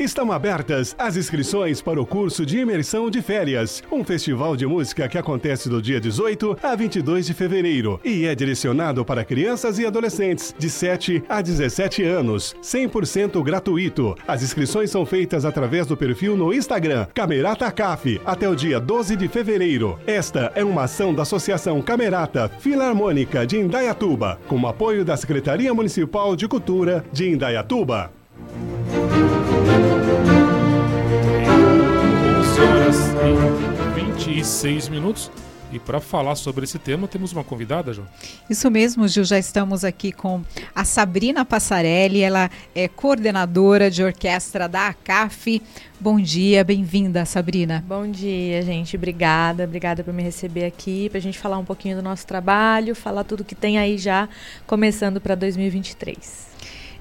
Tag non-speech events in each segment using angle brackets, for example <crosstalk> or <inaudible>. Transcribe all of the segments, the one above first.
Estão abertas as inscrições para o curso de imersão de férias, um festival de música que acontece do dia 18 a 22 de fevereiro e é direcionado para crianças e adolescentes de 7 a 17 anos, 100% gratuito. As inscrições são feitas através do perfil no Instagram Camerata Caf até o dia 12 de fevereiro. Esta é uma ação da Associação Camerata Filarmônica de Indaiatuba, com o apoio da Secretaria Municipal de Cultura de Indaiatuba. Horas e 26 minutos. E para falar sobre esse tema, temos uma convidada, João? Isso mesmo, Gil. Já estamos aqui com a Sabrina Passarelli. Ela é coordenadora de orquestra da ACAF. Bom dia, bem-vinda, Sabrina. Bom dia, gente. Obrigada. Obrigada por me receber aqui, para a gente falar um pouquinho do nosso trabalho, falar tudo que tem aí já começando para 2023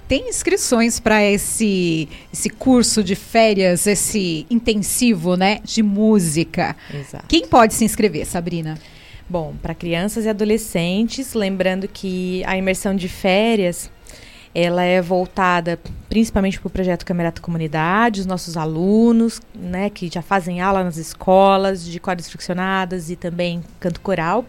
tem inscrições para esse, esse curso de férias, esse intensivo, né, de música. Exato. Quem pode se inscrever, Sabrina? Bom, para crianças e adolescentes, lembrando que a imersão de férias ela é voltada principalmente para o projeto Camerata Comunidade, os nossos alunos, né, que já fazem aula nas escolas de cordas friccionadas e também canto coral.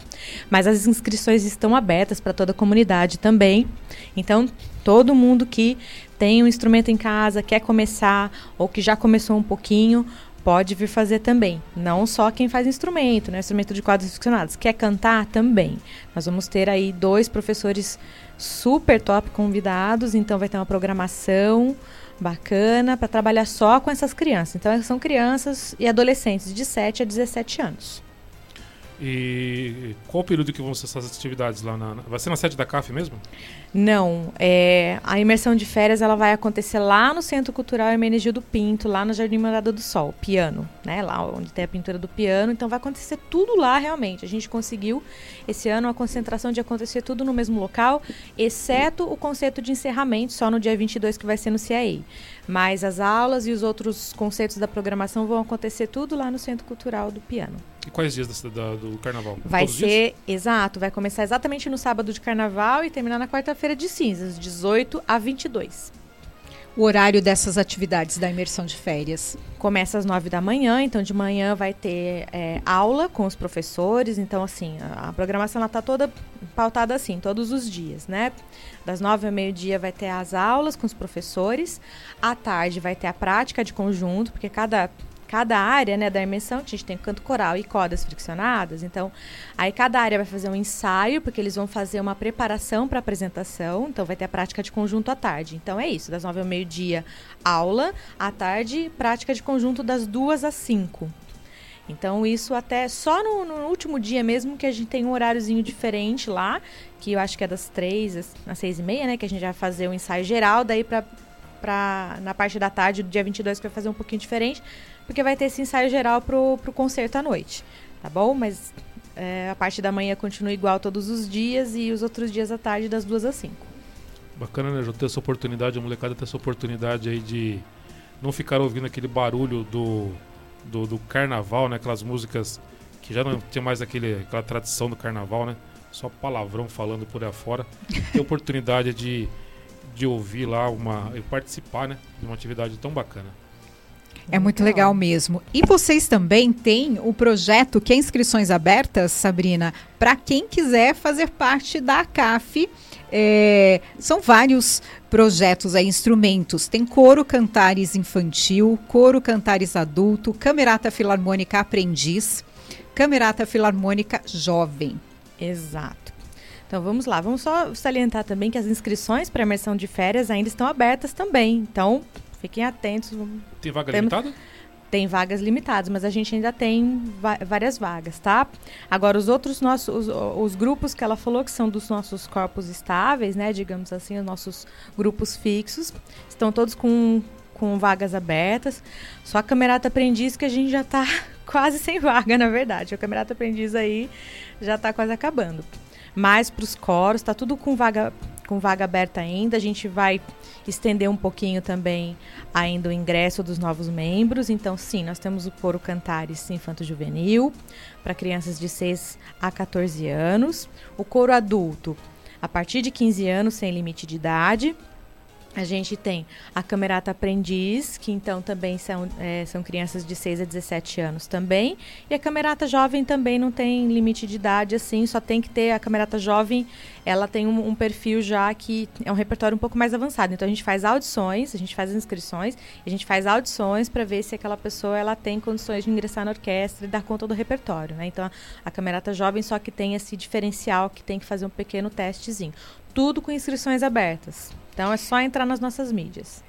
Mas as inscrições estão abertas para toda a comunidade também. Então, todo mundo que tem um instrumento em casa, quer começar ou que já começou um pouquinho, pode vir fazer também. Não só quem faz instrumento, né? Instrumento de cordas friccionadas. Quer cantar também. Nós vamos ter aí dois professores super top convidados, então vai ter uma programação bacana para trabalhar só com essas crianças. Então são crianças e adolescentes de 7 a 17 anos. E qual o período que vão ser essas atividades lá na. Vai ser na sede da CAF mesmo? Não. É, a imersão de férias ela vai acontecer lá no Centro Cultural Hermenegildo Pinto, lá no Jardim Morada do Sol, piano, né? Lá onde tem a pintura do piano. Então vai acontecer tudo lá realmente. A gente conseguiu esse ano a concentração de acontecer tudo no mesmo local, exceto o conceito de encerramento, só no dia 22 que vai ser no CIAE. Mas as aulas e os outros conceitos da programação vão acontecer tudo lá no Centro Cultural do Piano. E quais dias da, da, do carnaval? Vai Todos ser, exato, vai começar exatamente no sábado de carnaval e terminar na quarta-feira de cinzas, 18 a 22. O horário dessas atividades da imersão de férias? Começa às 9 da manhã, então de manhã vai ter é, aula com os professores. Então, assim, a, a programação está toda pautada assim, todos os dias, né? Das 9 ao meio-dia vai ter as aulas com os professores. À tarde vai ter a prática de conjunto, porque cada cada área né, da imersão, a gente tem canto coral e cordas friccionadas, então aí cada área vai fazer um ensaio, porque eles vão fazer uma preparação para apresentação, então vai ter a prática de conjunto à tarde. Então é isso, das nove ao meio-dia, aula, à tarde, prática de conjunto das duas às cinco. Então, isso até só no, no, último dia mesmo que a gente tem um horáriozinho diferente lá, que eu acho que é das três às seis e meia, né? Que a gente vai fazer o um ensaio geral, daí pra, pra, na parte da tarde do dia 22 que vai fazer um pouquinho diferente porque vai ter esse ensaio geral pro, pro concerto à noite, tá bom? Mas é, a parte da manhã continua igual todos os dias e os outros dias à tarde das duas às cinco. Bacana, né, Jô, ter essa oportunidade, a molecada ter essa oportunidade aí de não ficar ouvindo aquele barulho do, do, do carnaval, né? Aquelas músicas que já não tinha mais aquele, aquela tradição do carnaval, né? Só palavrão falando por aí afora. <laughs> Ter oportunidade de, de ouvir lá uma, e participar, né? De uma atividade tão bacana. É muito legal mesmo. E vocês também têm o projeto que é inscrições abertas, Sabrina, para quem quiser fazer parte da CAF. É, são vários projetos aí, instrumentos. Tem coro cantares infantil, coro cantares adulto, camerata filarmônica aprendiz, camerata filarmônica jovem. Exato. Então vamos lá, vamos só salientar também que as inscrições para a imersão de férias ainda estão abertas também. Então Fiquem atentos. Tem vaga Temos... limitada? Tem vagas limitadas, mas a gente ainda tem várias vagas, tá? Agora, os outros nossos, os, os, grupos que ela falou que são dos nossos corpos estáveis, né? Digamos assim, os nossos grupos fixos, estão todos com, com vagas abertas. Só a Camerata Aprendiz que a gente já está <laughs> quase sem vaga, na verdade. A Camerata Aprendiz aí já está quase acabando. Mas para os coros, está tudo com vaga, com vaga aberta ainda. A gente vai estender um pouquinho também ainda o ingresso dos novos membros. Então, sim, nós temos o coro Cantares Infanto Juvenil para crianças de 6 a 14 anos, o coro adulto a partir de 15 anos sem limite de idade. A gente tem a Camerata Aprendiz, que então também são, é, são crianças de 6 a 17 anos também. E a Camerata Jovem também não tem limite de idade, assim, só tem que ter a Camerata Jovem, ela tem um, um, perfil já que é um repertório um pouco mais avançado. Então a gente faz audições, a gente faz inscrições, a gente faz audições para ver se aquela pessoa ela tem condições de ingressar na orquestra e dar conta do repertório, né? Então a, a Camerata Jovem só que tem esse diferencial que tem que fazer um pequeno testezinho. Tudo com inscrições abertas. Então é só entrar nas nossas mídias.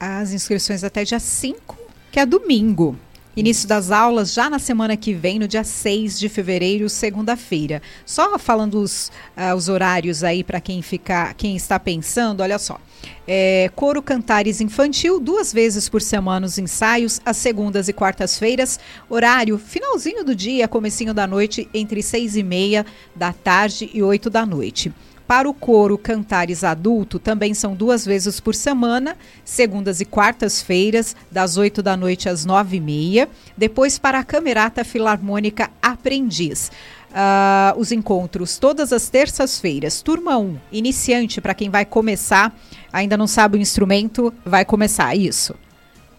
As inscrições até dia 5, que é domingo. Início das aulas já na semana que vem, no dia 6 de fevereiro, segunda-feira. Só falando os, uh, os horários aí para quem ficar, quem está pensando, olha só. É, coro Cantares Infantil, duas vezes por semana os ensaios, às segundas e quartas-feiras. Horário, finalzinho do dia, comecinho da noite, entre seis e meia da tarde e oito da noite. Para o coro Cantares Adulto, também são duas vezes por semana, segundas e quartas-feiras, das 8 da noite às 9 e meia. Depois para a Camerata Filarmônica Aprendiz. Uh, os encontros todas as terças-feiras. Turma 1, iniciante, para quem vai começar, ainda não sabe o instrumento, vai começar, isso.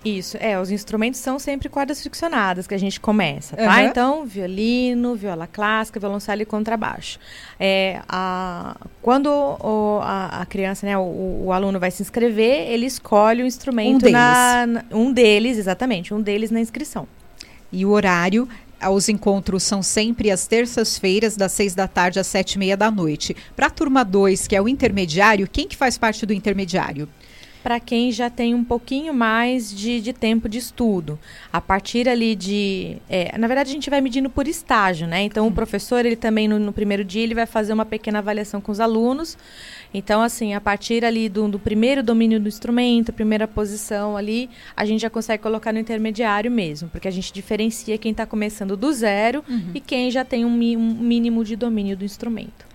Isso, é, os instrumentos são sempre cordas friccionadas que a gente começa, tá? Uhum. Então, violino, viola clássica, violoncelo e contrabaixo. É, a, quando o, a, a, criança, né, o, o, aluno vai se inscrever, ele escolhe o instrumento um deles. Na, na, um deles, exatamente, um deles na inscrição. E o horário os encontros são sempre às terças-feiras, das seis da tarde às sete e meia da noite. Para a turma 2, que é o intermediário, quem que faz parte do intermediário? Para quem já tem um pouquinho mais de, de tempo de estudo. A partir ali de. É, na verdade, a gente vai medindo por estágio, né? Então, o professor, ele também, no, no, primeiro dia, ele vai fazer uma pequena avaliação com os alunos. Então, assim, a partir ali do, do primeiro domínio do instrumento, primeira posição ali, a gente já consegue colocar no intermediário mesmo, porque a gente diferencia quem está começando do zero uhum. e quem já tem um, um mínimo de domínio do instrumento.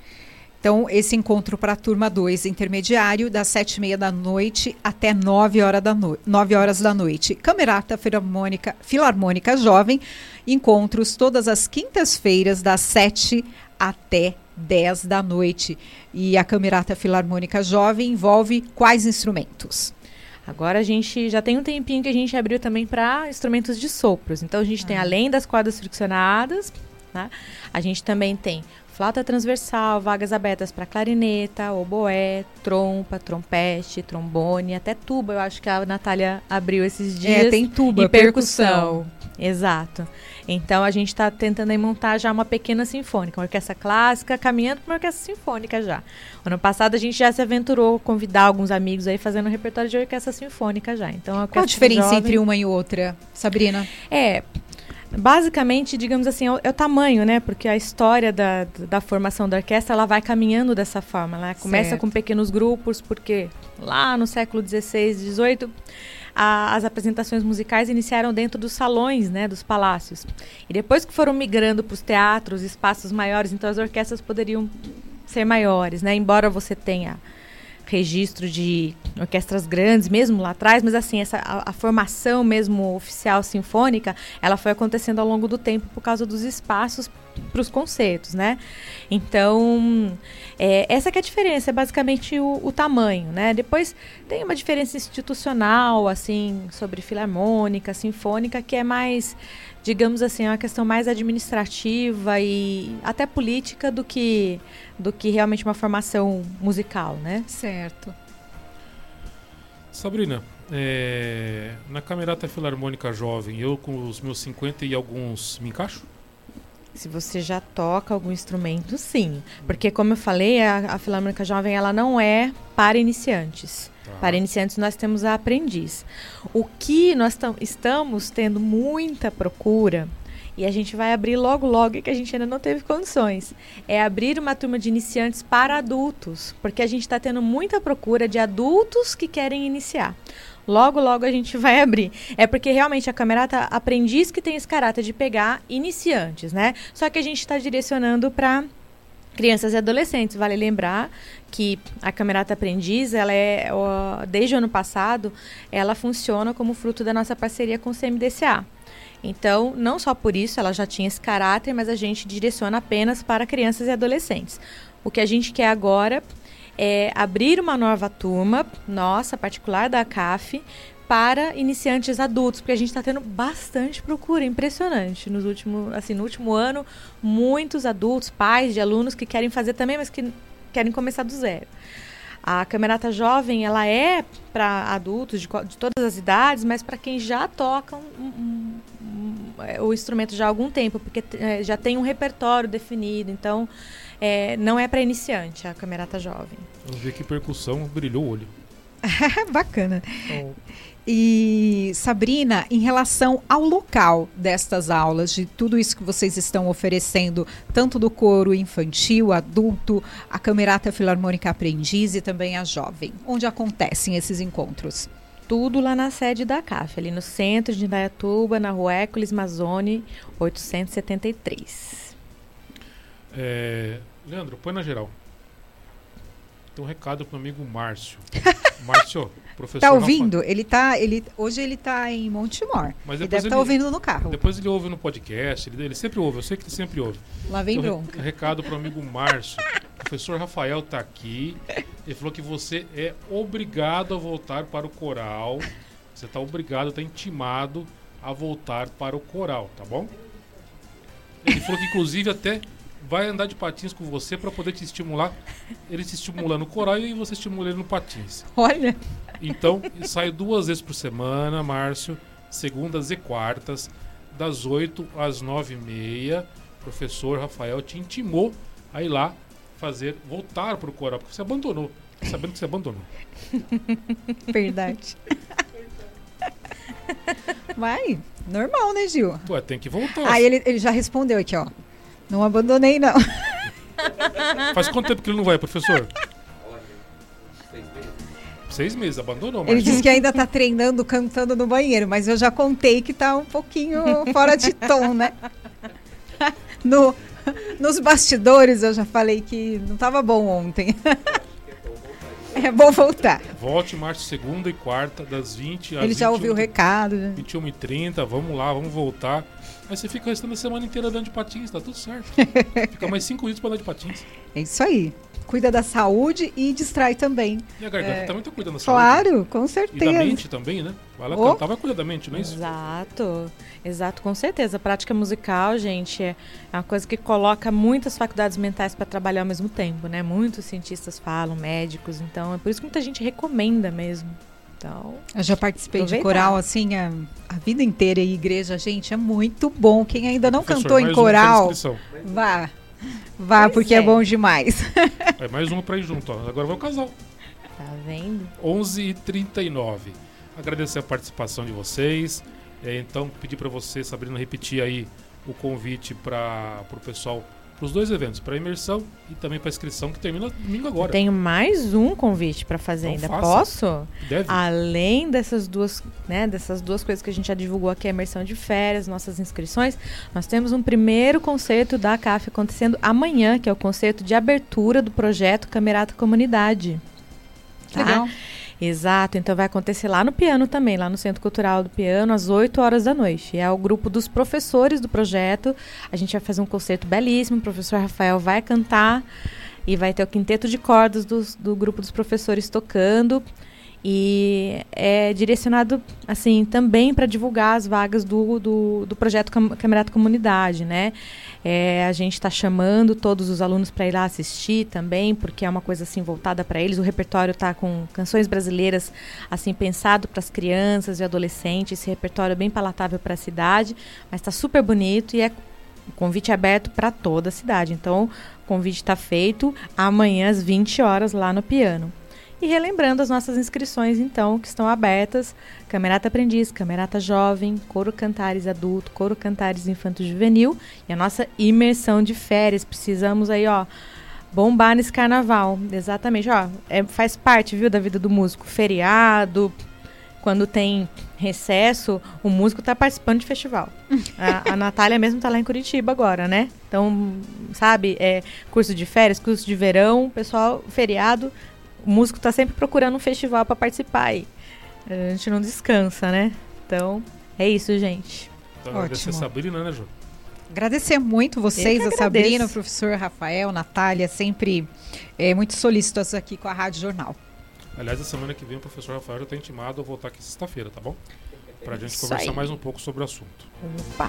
Então, esse encontro para a turma 2 intermediário, das sete e meia da noite até nove horas da, no... horas da noite. Camerata Filarmônica, Filarmônica Jovem, encontros todas as quintas-feiras, das sete até 10 da noite. E a Camerata Filarmônica Jovem envolve quais instrumentos? Agora a gente já tem um tempinho que a gente abriu também para instrumentos de sopros. Então a gente ah. tem, além das cordas friccionadas, né, a gente também tem flauta transversal, vagas abertas para clarineta, oboé, trompa, trompete, trombone, até tuba. Eu acho que a Natália abriu esses é, dias. É, tem tuba, e percussão. percussão. Exato. Então a gente está tentando montar já uma pequena sinfônica, uma orquestra clássica, caminhando para uma orquestra sinfônica já. Ano passado a gente já se aventurou convidar alguns amigos aí fazendo um repertório de orquestra sinfônica já. Então a Qual a diferença jovem... entre uma e outra, Sabrina? É, basicamente, digamos assim, é o, é o, tamanho, né? Porque a história da, da formação da orquestra ela vai caminhando dessa forma. Ela começa certo. com pequenos grupos, porque lá no século XVI, XVIII, as apresentações musicais iniciaram dentro dos salões, né, dos palácios. E depois que foram migrando para os teatros, espaços maiores, então as orquestras poderiam ser maiores, né? Embora você tenha registro de orquestras grandes mesmo lá atrás, mas assim, essa, a, a, formação mesmo oficial sinfônica, ela foi acontecendo ao longo do tempo por causa dos espaços para os concertos, né? Então, é, essa que é a diferença, é basicamente o, o, tamanho, né? Depois tem uma diferença institucional, assim, sobre filarmônica, sinfônica, que é mais digamos assim, é uma questão mais administrativa e até política do que, do que realmente uma formação musical, né? Certo. Sabrina, é, na Camerata Filarmônica Jovem, eu com os meus 50 e alguns me encaixo? Se você já toca algum instrumento, sim. Porque, como eu falei, a, a Filarmônica Jovem ela não é para iniciantes. Para iniciantes, nós temos a aprendiz. O que nós estamos tendo muita procura, e a gente vai abrir logo, logo, que a gente ainda não teve condições, é abrir uma turma de iniciantes para adultos, porque a gente está tendo muita procura de adultos que querem iniciar. Logo, logo a gente vai abrir. É porque realmente a Camerata Aprendiz que tem esse caráter de pegar iniciantes, né? Só que a gente está direcionando para crianças e adolescentes. Vale lembrar que a Camerata Aprendiz, ela é, desde o ano passado, ela funciona como fruto da nossa parceria com o CMDCA. Então, não só por isso, ela já tinha esse caráter, mas a gente direciona apenas para crianças e adolescentes. O que a gente quer agora é abrir uma nova turma, nossa, particular da CAF, para iniciantes adultos, porque a gente está tendo bastante procura, impressionante. Nos últimos, assim, no último ano, muitos adultos, pais de alunos que querem fazer também, mas que querem começar do zero. A Camerata Jovem, ela é para adultos de, de, todas as idades, mas para quem já toca um, um, um, é, o instrumento já há algum tempo, porque é, já tem um repertório definido. Então, é, não é para iniciante a Camerata Jovem. Vamos ver que percussão brilhou o olho. <laughs> Bacana. Oh. E Sabrina, em relação ao local destas aulas, de tudo isso que vocês estão oferecendo, tanto do coro infantil, adulto, a Camerata Filarmônica Aprendiz e também a Jovem, onde acontecem esses encontros? Tudo lá na sede da CAF, ali no centro de Indaiatuba, na rua Hércules Mazone, 873. É, Leandro, põe na geral. Tem um recado para o amigo Márcio. <laughs> Márcio, professor. Tá ouvindo? Ele tá, ele, hoje ele tá em Montemor. Mas ele deve estar tá ouvindo no carro. Depois ele ouve no podcast. Ele, ele, sempre ouve, eu sei que ele sempre ouve. Lá vem então, bronca. recado para o amigo Márcio. o professor Rafael está aqui. Ele falou que você é obrigado a voltar para o coral. Você está obrigado, está intimado a voltar para o coral, tá bom? Ele falou que inclusive até vai andar de patins com você para poder te estimular. Ele te estimula no coral e você estimula ele no patins. Olha. Então, sai duas vezes por semana, Márcio, segundas e quartas, das 8 às 9 e meia. Professor Rafael te intimou a ir lá fazer, voltar para o coral, porque você abandonou. Sabendo que você abandonou. <laughs> Verdade. Vai, normal, né, Gil? Ué, tem que voltar. Aí ele, ele já respondeu aqui, ó. Não abandonei, não. Faz quanto tempo que ele não vai, professor? Seis meses, abandonou. Ele disse que ainda está treinando, cantando no banheiro, mas eu já contei que está um pouquinho fora de tom, né? No, nos bastidores eu já falei que não estava bom ontem. <laughs> É bom voltar. Volte março, segunda e quarta, das 20 às Ele já 21, ouviu o recado. Né? 21 e 30, vamos lá, vamos voltar. Aí você fica o restante da semana inteira andando de patins, tá tudo certo. <laughs> fica mais cinco dias pra andar de patins. É isso aí. Cuida da saúde e distrai também. E a garganta é... também tá cuidando da claro, saúde. Claro, com certeza. E da mente também, né? Vai lá oh. cantar, vai cuidar da mente, não é isso? Exato. Exato, com certeza. A prática musical, gente, é uma coisa que coloca muitas faculdades mentais para trabalhar ao mesmo tempo, né? Muitos cientistas falam, médicos, então é por isso que muita gente recomenda mesmo. Então, eu já participei aproveitar. de coral assim a, a, vida inteira e igreja, gente, é muito bom. Quem ainda não Professor, cantou em coral, vá. Vá, pois porque é. é. bom demais. É mais uma para ir junto, ó. Agora vai o casal. Tá vendo? 11h39. Agradecer a participação de vocês. É, então, pedir para você, Sabrina, repetir aí o convite para o pessoal para os dois eventos, para a imersão e também para a inscrição que termina domingo agora. Tenho mais um convite para fazer então ainda. Faça. Posso? Deve. Além dessas duas, né, dessas duas coisas que a gente já divulgou aqui, a imersão de férias, nossas inscrições, nós temos um primeiro concerto da CAF acontecendo amanhã, que é o concerto de abertura do projeto Camerata Comunidade. Tá? Legal. Exato, então vai acontecer lá no piano também, lá no Centro Cultural do Piano, às 8 horas da noite. É o grupo dos professores do projeto. A gente vai fazer um concerto belíssimo, o professor Rafael vai cantar e vai ter o quinteto de cordas do, do grupo dos professores tocando. E é direcionado, assim, também para divulgar as vagas do, do, do projeto Cam Camerata Comunidade, né? É, a gente está chamando todos os alunos para ir lá assistir também, porque é uma coisa assim voltada para eles. O repertório está com canções brasileiras assim pensado para as crianças e adolescentes. Esse repertório é bem palatável para a cidade, mas está super bonito e é convite aberto para toda a cidade. Então, o convite está feito amanhã às 20 horas lá no piano. E relembrando as nossas inscrições, então, que estão abertas: Camerata Aprendiz, Camerata Jovem, Coro Cantares Adulto, Coro Cantares Infanto Juvenil e a nossa imersão de férias. Precisamos aí, ó, bombar nesse carnaval. Exatamente, ó, é, faz parte, viu, da vida do músico. Feriado, quando tem recesso, o músico está participando de festival. <laughs> a, a Natália mesmo está lá em Curitiba agora, né? Então, sabe, é curso de férias, curso de verão, pessoal, feriado, o músico está sempre procurando um festival para participar aí. A gente não descansa, né? Então, é isso, gente. Então, agradecer a Sabrina, né, Ju? Agradecer muito vocês, a Sabrina, o professor Rafael, Natália, sempre é, muito solícitos aqui com a Rádio Jornal. Aliás, a semana que vem o professor Rafael já está intimado a voltar aqui sexta-feira, tá bom? Pra gente Isso conversar aí. mais um pouco sobre o assunto. Opa.